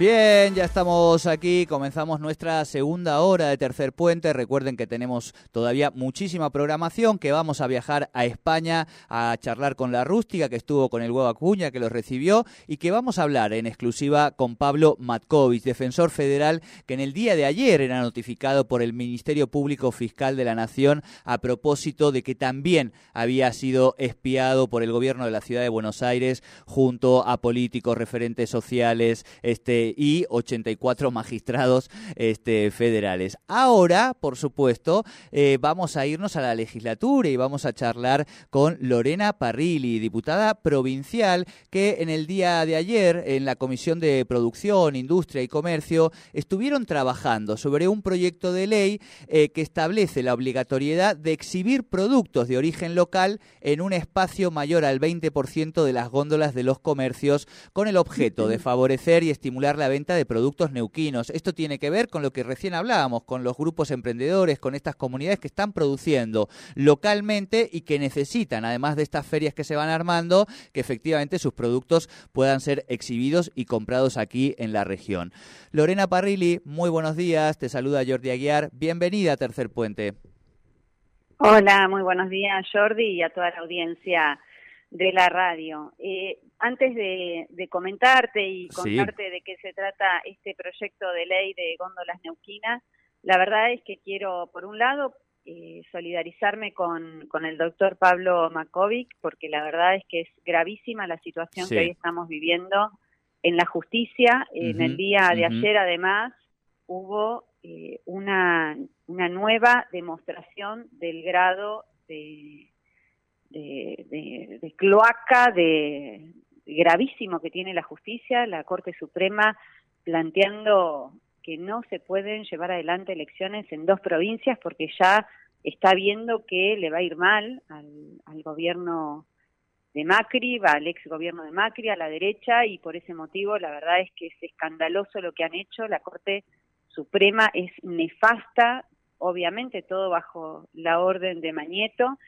Bien, ya estamos aquí, comenzamos nuestra segunda hora de Tercer Puente. Recuerden que tenemos todavía muchísima programación, que vamos a viajar a España a charlar con la rústica que estuvo con el huevo Acuña, que los recibió, y que vamos a hablar en exclusiva con Pablo Matkovich, defensor federal, que en el día de ayer era notificado por el Ministerio Público Fiscal de la Nación a propósito de que también había sido espiado por el gobierno de la ciudad de Buenos Aires junto a políticos, referentes sociales, este y 84 magistrados este, federales. Ahora, por supuesto, eh, vamos a irnos a la legislatura y vamos a charlar con Lorena Parrilli, diputada provincial, que en el día de ayer en la Comisión de Producción, Industria y Comercio estuvieron trabajando sobre un proyecto de ley eh, que establece la obligatoriedad de exhibir productos de origen local en un espacio mayor al 20% de las góndolas de los comercios con el objeto de favorecer y estimular la venta de productos neuquinos. Esto tiene que ver con lo que recién hablábamos, con los grupos emprendedores, con estas comunidades que están produciendo localmente y que necesitan, además de estas ferias que se van armando, que efectivamente sus productos puedan ser exhibidos y comprados aquí en la región. Lorena Parrilli, muy buenos días, te saluda Jordi Aguiar, bienvenida a Tercer Puente. Hola, muy buenos días Jordi y a toda la audiencia de la radio. Eh, antes de, comentarte y contarte de qué se trata este proyecto de ley de góndolas neuquinas, la verdad es que quiero, por un lado, eh, solidarizarme con, con, el doctor Pablo Makovic, porque la verdad es que es gravísima la situación que hoy estamos viviendo en la justicia. en el día de ayer, además, hubo eh, una, una nueva demostración del grado de, de, de cloaca, de, gravísimo que tiene la justicia, la Corte Suprema planteando que no se pueden llevar adelante elecciones en dos provincias porque ya está viendo que le va a ir mal al, gobierno de Macri, va al ex gobierno de Macri, a la derecha, y por ese motivo la verdad es que es escandaloso lo que han hecho. La Corte Suprema es nefasta, obviamente todo bajo la orden de Mañeto,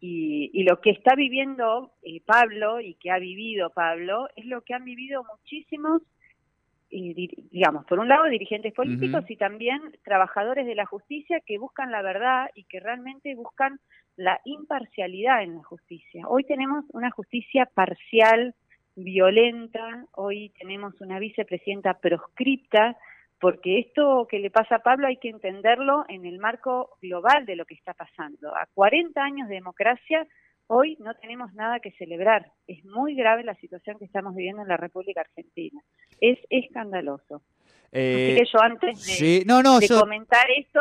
y, lo que está viviendo eh, Pablo y que ha vivido Pablo es lo que han vivido muchísimos, digamos, por un lado dirigentes políticos y también trabajadores de la justicia que buscan la verdad y que realmente buscan la imparcialidad en la justicia. Hoy tenemos una justicia parcial, violenta, hoy tenemos una vicepresidenta proscripta, porque esto que le pasa a Pablo hay que entenderlo en el marco global de lo que está pasando. A 40 años de democracia, hoy no tenemos nada que celebrar. Es muy grave la situación que estamos viviendo en la República Argentina. Es escandaloso. Eh, Así que yo antes de, comentar esto,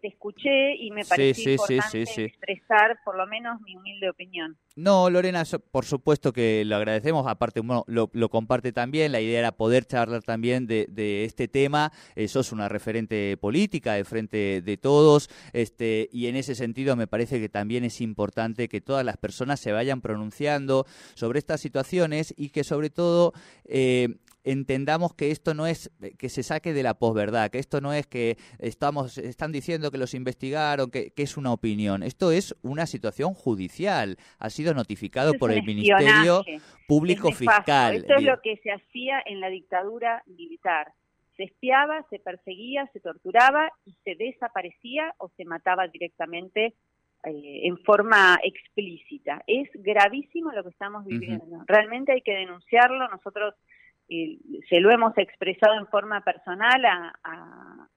te escuché y me pareció importante expresar por lo menos mi humilde opinión. No, Lorena, por supuesto que lo agradecemos. Aparte, uno lo, comparte también. La idea era poder charlar también de, este tema. Eh, sos una referente política de frente de todos. Este, y en ese sentido me parece que también es importante que todas las personas se vayan pronunciando sobre estas situaciones y que sobre todo eh, entendamos que esto no es que se saque de la posverdad, que esto no es que estamos están diciendo que los investigaron, que, es una opinión. Esto es una situación judicial. Ha sido notificado por el Ministerio Público Fiscal. Esto es lo que se hacía en la dictadura militar. Se espiaba, se perseguía, se torturaba y se desaparecía o se mataba directamente eh, en forma explícita. Es gravísimo lo que estamos viviendo. Realmente hay que denunciarlo. Nosotros se lo hemos expresado en forma personal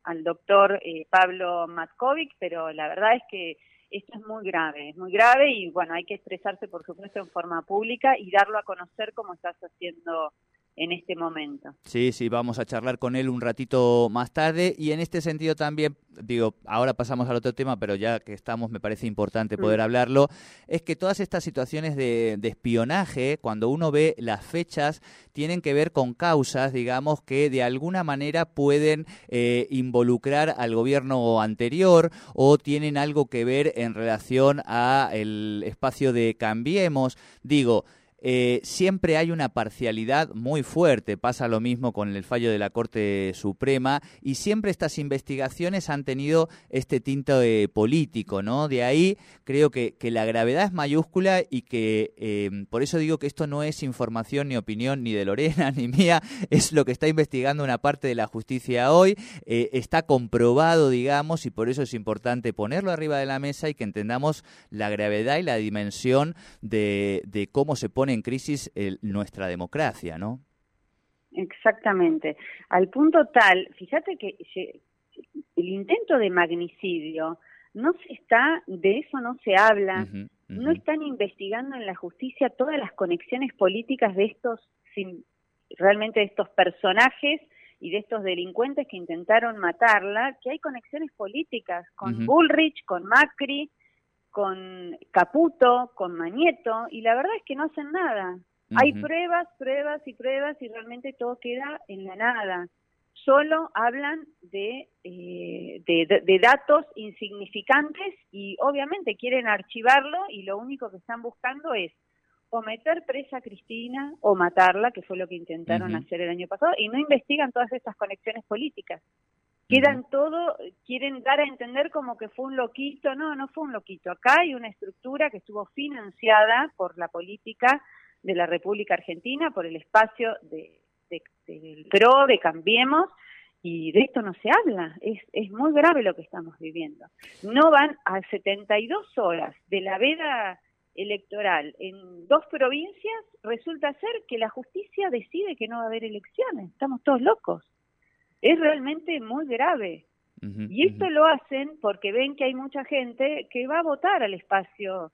al doctor eh, Pablo Matkovic, pero la verdad es que esto es muy grave, es muy grave y bueno, hay que expresarse por supuesto en forma pública y darlo a conocer como estás haciendo en este momento. Sí, sí, vamos a charlar con él un ratito más tarde y en este sentido también, digo, ahora pasamos al otro tema, pero ya que estamos me parece importante poder mm. hablarlo, es que todas estas situaciones de, espionaje, cuando uno ve las fechas, tienen que ver con causas, digamos, que de alguna manera pueden eh, involucrar al gobierno anterior o tienen algo que ver en relación a el espacio de Cambiemos. Digo, eh, siempre hay una parcialidad muy fuerte. Pasa lo mismo con el fallo de la Corte Suprema y siempre estas investigaciones han tenido este tinte político, ¿no? De ahí creo que, que, la gravedad es mayúscula y que em, por eso digo que esto no es información ni opinión ni de Lorena ni mía, es lo que está investigando una parte de la justicia hoy. Eh, está comprobado, digamos, y por eso es importante ponerlo arriba de la mesa y que entendamos la gravedad y la dimensión de, de cómo se pone en crisis nuestra democracia, ¿no? Exactamente. Al punto tal, fíjate que el intento de magnicidio no se está, de eso no se habla, no están investigando en la justicia todas las conexiones políticas de estos, realmente de estos personajes y de estos delincuentes que intentaron matarla, que hay conexiones políticas con Bullrich, con Macri, con Caputo, con Mañeto, y la verdad es que no hacen nada. Hay pruebas, pruebas y pruebas y realmente todo queda en la nada. Solo hablan de, eh, de, datos insignificantes y obviamente quieren archivarlo y lo único que están buscando es o meter presa a Cristina o matarla, que fue lo que intentaron hacer el año pasado, y no investigan todas estas conexiones políticas quedan todo, quieren dar a entender como que fue un loquito, no, no fue un loquito, acá hay una estructura que estuvo financiada por la política de la República Argentina, por el espacio de, del PRO, de Cambiemos, y de esto no se habla, es, es muy grave lo que estamos viviendo. No van a 72 horas de la veda electoral en dos provincias, resulta ser que la justicia decide que no va a haber elecciones, estamos todos locos es realmente muy grave. y esto lo hacen porque ven que hay mucha gente que va a votar al espacio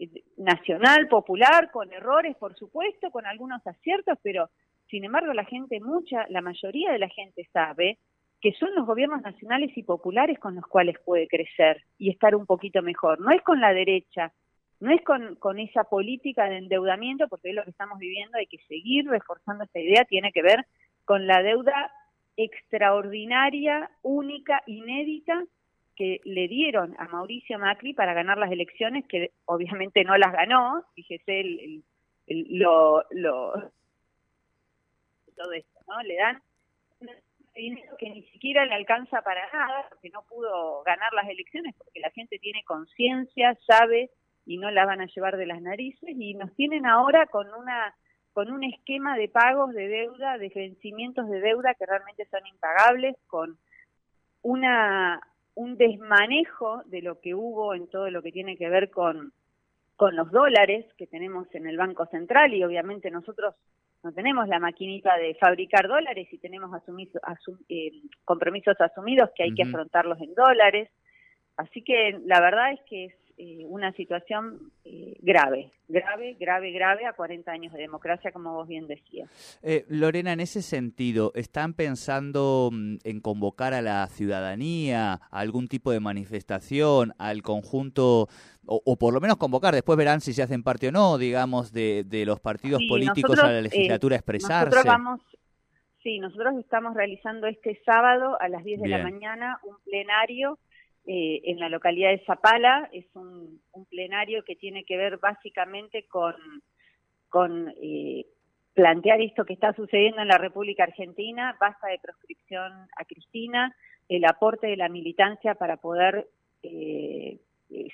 eh, nacional, popular, con errores, por supuesto, con algunos aciertos, pero sin embargo la gente, mucha, la mayoría de la gente sabe que son los gobiernos nacionales y populares con los cuales puede crecer y estar un poquito mejor. No es con la derecha, no es con, con esa política de endeudamiento, porque es lo que estamos viviendo, hay que seguir reforzando esta idea, tiene que ver con la deuda extraordinaria, única, inédita que le dieron a Mauricio Macri para ganar las elecciones, que obviamente no las ganó, fíjese el, lo, lo, todo esto, ¿no? Le dan dinero que ni siquiera le alcanza para nada, porque no pudo ganar las elecciones, porque la gente tiene conciencia, sabe y no la van a llevar de las narices, y nos tienen ahora con una con un esquema de pagos de deuda, de vencimientos de deuda que realmente son impagables, con una un desmanejo de lo que hubo en todo lo que tiene que ver con, con los dólares que tenemos en el Banco Central y obviamente nosotros no tenemos la maquinita de fabricar dólares y tenemos eh, compromisos asumidos que hay que afrontarlos en dólares. Así que la verdad es que es eh, una situación eh, grave, grave, grave, grave a 40 años de democracia, como vos bien decías. Eh, Lorena, en ese sentido, ¿están pensando mm, en convocar a la ciudadanía a algún tipo de manifestación, al conjunto, o, por lo menos convocar, después verán si se hacen parte o no, digamos, de, los partidos políticos a la legislatura expresarse? Nosotros vamos, sí, nosotros estamos realizando este sábado a las 10 de la mañana un plenario eh, en la localidad de Zapala. Es un, plenario que tiene que ver básicamente con, con eh, plantear esto que está sucediendo en la República Argentina, basta de proscripción a Cristina, el aporte de la militancia para poder eh,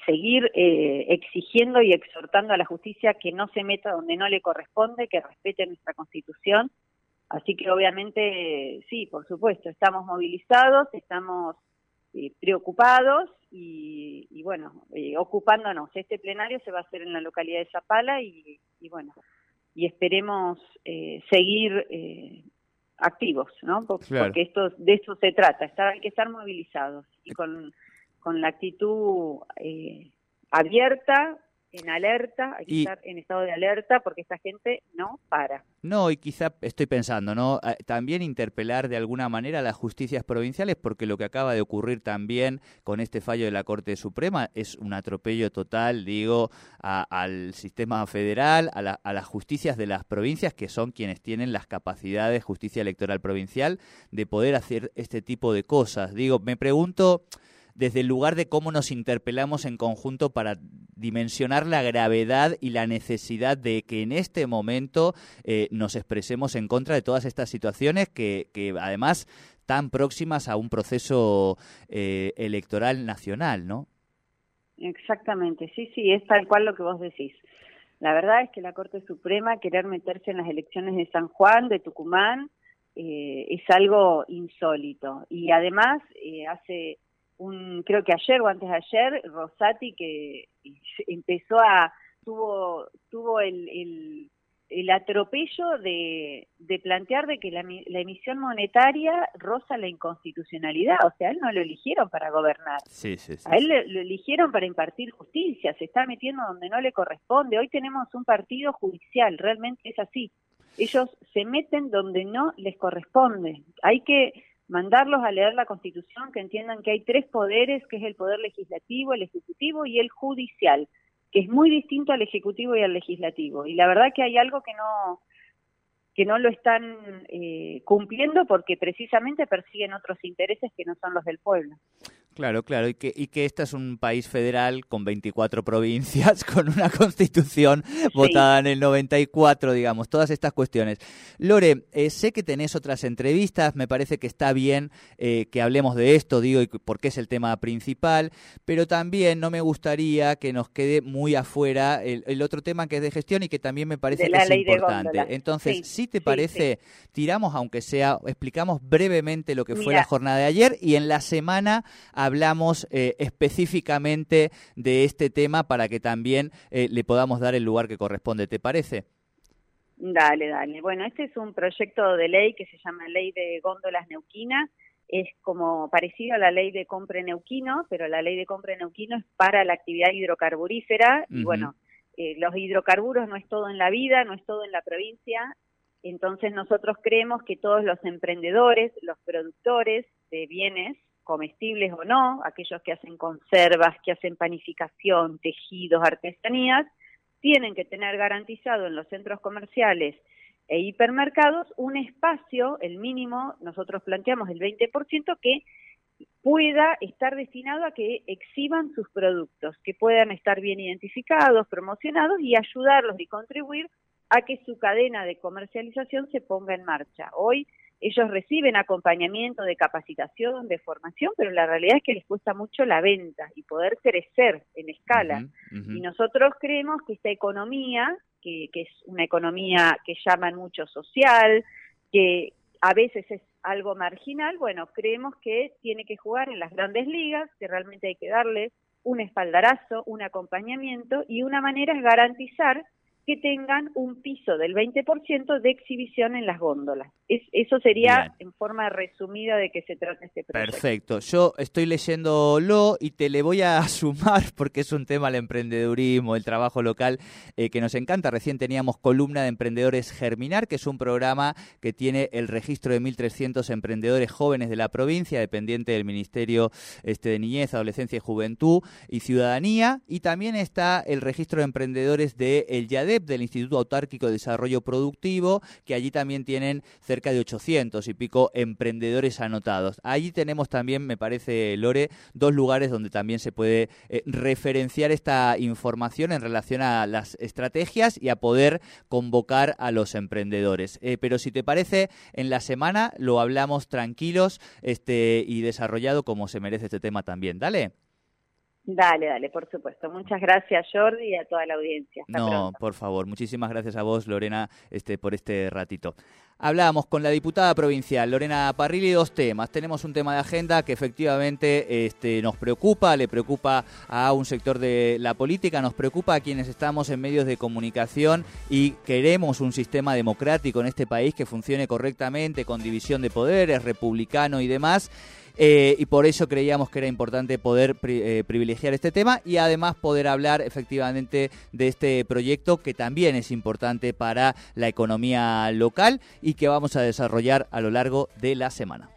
seguir exigiendo y exhortando a la justicia que no se meta donde no le corresponde, que respete nuestra constitución. Así que obviamente, sí, por supuesto, estamos movilizados, estamos eh, preocupados y, bueno, eh, ocupándonos. Este plenario se va a hacer en la localidad de Zapala y, bueno, y esperemos eh, seguir activos, ¿no? Porque esto, de eso se trata, estar, hay que estar movilizados y con, con la actitud abierta en alerta, hay que estar en estado de alerta porque esta gente no para. No, y quizá estoy pensando, ¿no? Ah, también interpelar de alguna manera a las justicias provinciales porque lo que acaba de ocurrir también con este fallo de la Corte Suprema es un atropello total, digo, al sistema federal, a, a las justicias de las provincias que son quienes tienen las capacidades, justicia electoral provincial, de poder hacer este tipo de cosas. Digo, me pregunto desde el lugar de cómo nos interpelamos en conjunto para dimensionar la gravedad y la necesidad de que en este momento eh, nos expresemos en contra de todas estas situaciones que, que además tan próximas a un proceso eh, electoral nacional, ¿no? Exactamente, sí, sí, es tal cual lo que vos decís. La verdad es que la Corte Suprema querer meterse en las elecciones de San Juan, de Tucumán, eh, es algo insólito. Y además, hace un, creo que ayer o antes de ayer, Rosati que empezó a, tuvo, tuvo el, el, el atropello de, de, plantear de que la, la, emisión monetaria roza la inconstitucionalidad, o sea, a él no lo eligieron para gobernar, sí, sí, a él lo eligieron para impartir justicia, se está metiendo donde no le corresponde, hoy tenemos un partido judicial, realmente es así, ellos se meten donde no les corresponde, hay que mandarlos a leer la Constitución, que entiendan que hay tres poderes, que es el poder legislativo, el ejecutivo y el judicial, que es muy distinto al ejecutivo y al legislativo. Y la verdad que hay algo que no que no lo están eh, cumpliendo porque precisamente persiguen otros intereses que no son los del pueblo. Claro, claro, y que, y que este es un país federal con 24 provincias, con una constitución votada en el 94, digamos, todas estas cuestiones. Lore, eh, sé que tenés otras entrevistas, me parece que está bien eh, que hablemos de esto, digo, porque es el tema principal, pero también no me gustaría que nos quede muy afuera el, otro tema que es de gestión y que también me parece que es importante. Entonces, si te parece, tiramos, aunque sea, explicamos brevemente lo que fue la jornada de ayer y en la semana hablamos eh, específicamente de este tema para que también eh, le podamos dar el lugar que corresponde. ¿Te parece? Dale, dale. Bueno, este es un proyecto de ley que se llama Ley de Góndolas Neuquina. Es como parecido a la ley de compra neuquino, pero la ley de compra neuquino es para la actividad hidrocarburífera. Y bueno, eh, los hidrocarburos no es todo en la vida, no es todo en la provincia. Entonces nosotros creemos que todos los emprendedores, los productores de bienes comestibles o no, aquellos que hacen conservas, que hacen panificación, tejidos, artesanías, tienen que tener garantizado en los centros comerciales e hipermercados un espacio, el mínimo, nosotros planteamos el 20%, que pueda estar destinado a que exhiban sus productos, que puedan estar bien identificados, promocionados y ayudarlos y contribuir a que su cadena de comercialización se ponga en marcha. Hoy ellos reciben acompañamiento de capacitación, de formación, pero la realidad es que les cuesta mucho la venta y poder crecer en escala. Y nosotros creemos que esta economía, que, que, es una economía que llaman mucho social, que a veces es algo marginal, bueno, creemos que tiene que jugar en las grandes ligas, que realmente hay que darle un espaldarazo, un acompañamiento y una manera es garantizar que tengan un piso del 20% de exhibición en las góndolas. Es, eso sería en forma resumida de qué se trata este proyecto. Perfecto. Yo estoy leyéndolo y te le voy a sumar porque es un tema el emprendedurismo, el trabajo local eh, que nos encanta. Recién teníamos columna de emprendedores Germinar, que es un programa que tiene el registro de 1.300 emprendedores jóvenes de la provincia, dependiente del Ministerio este, de Niñez, Adolescencia y Juventud y Ciudadanía. Y también está el registro de emprendedores de El Del Instituto Autárquico de Desarrollo Productivo, que allí también tienen cerca de 800 y pico emprendedores anotados. Allí tenemos también, me parece, Lore, dos lugares donde también se puede eh, referenciar esta información en relación a las estrategias y a poder convocar a los emprendedores. Eh, pero si te parece, en la semana lo hablamos tranquilos este, y desarrollado como se merece este tema también. Dale. Dale, dale, por supuesto. Muchas gracias, Jordi, y a toda la audiencia. no, por favor. Muchísimas gracias a vos, Lorena, este, por este ratito. Hablábamos con la diputada provincial Lorena Parrilli dos temas. Tenemos un tema de agenda que efectivamente este, nos preocupa, le preocupa a un sector de la política, nos preocupa a quienes estamos en medios de comunicación y queremos un sistema democrático en este país que funcione correctamente, con división de poderes, republicano y demás. Eh, y por eso creíamos que era importante poder eh, privilegiar este tema y además poder hablar efectivamente de este proyecto que también es importante para la economía local y que vamos a desarrollar a lo largo de la semana.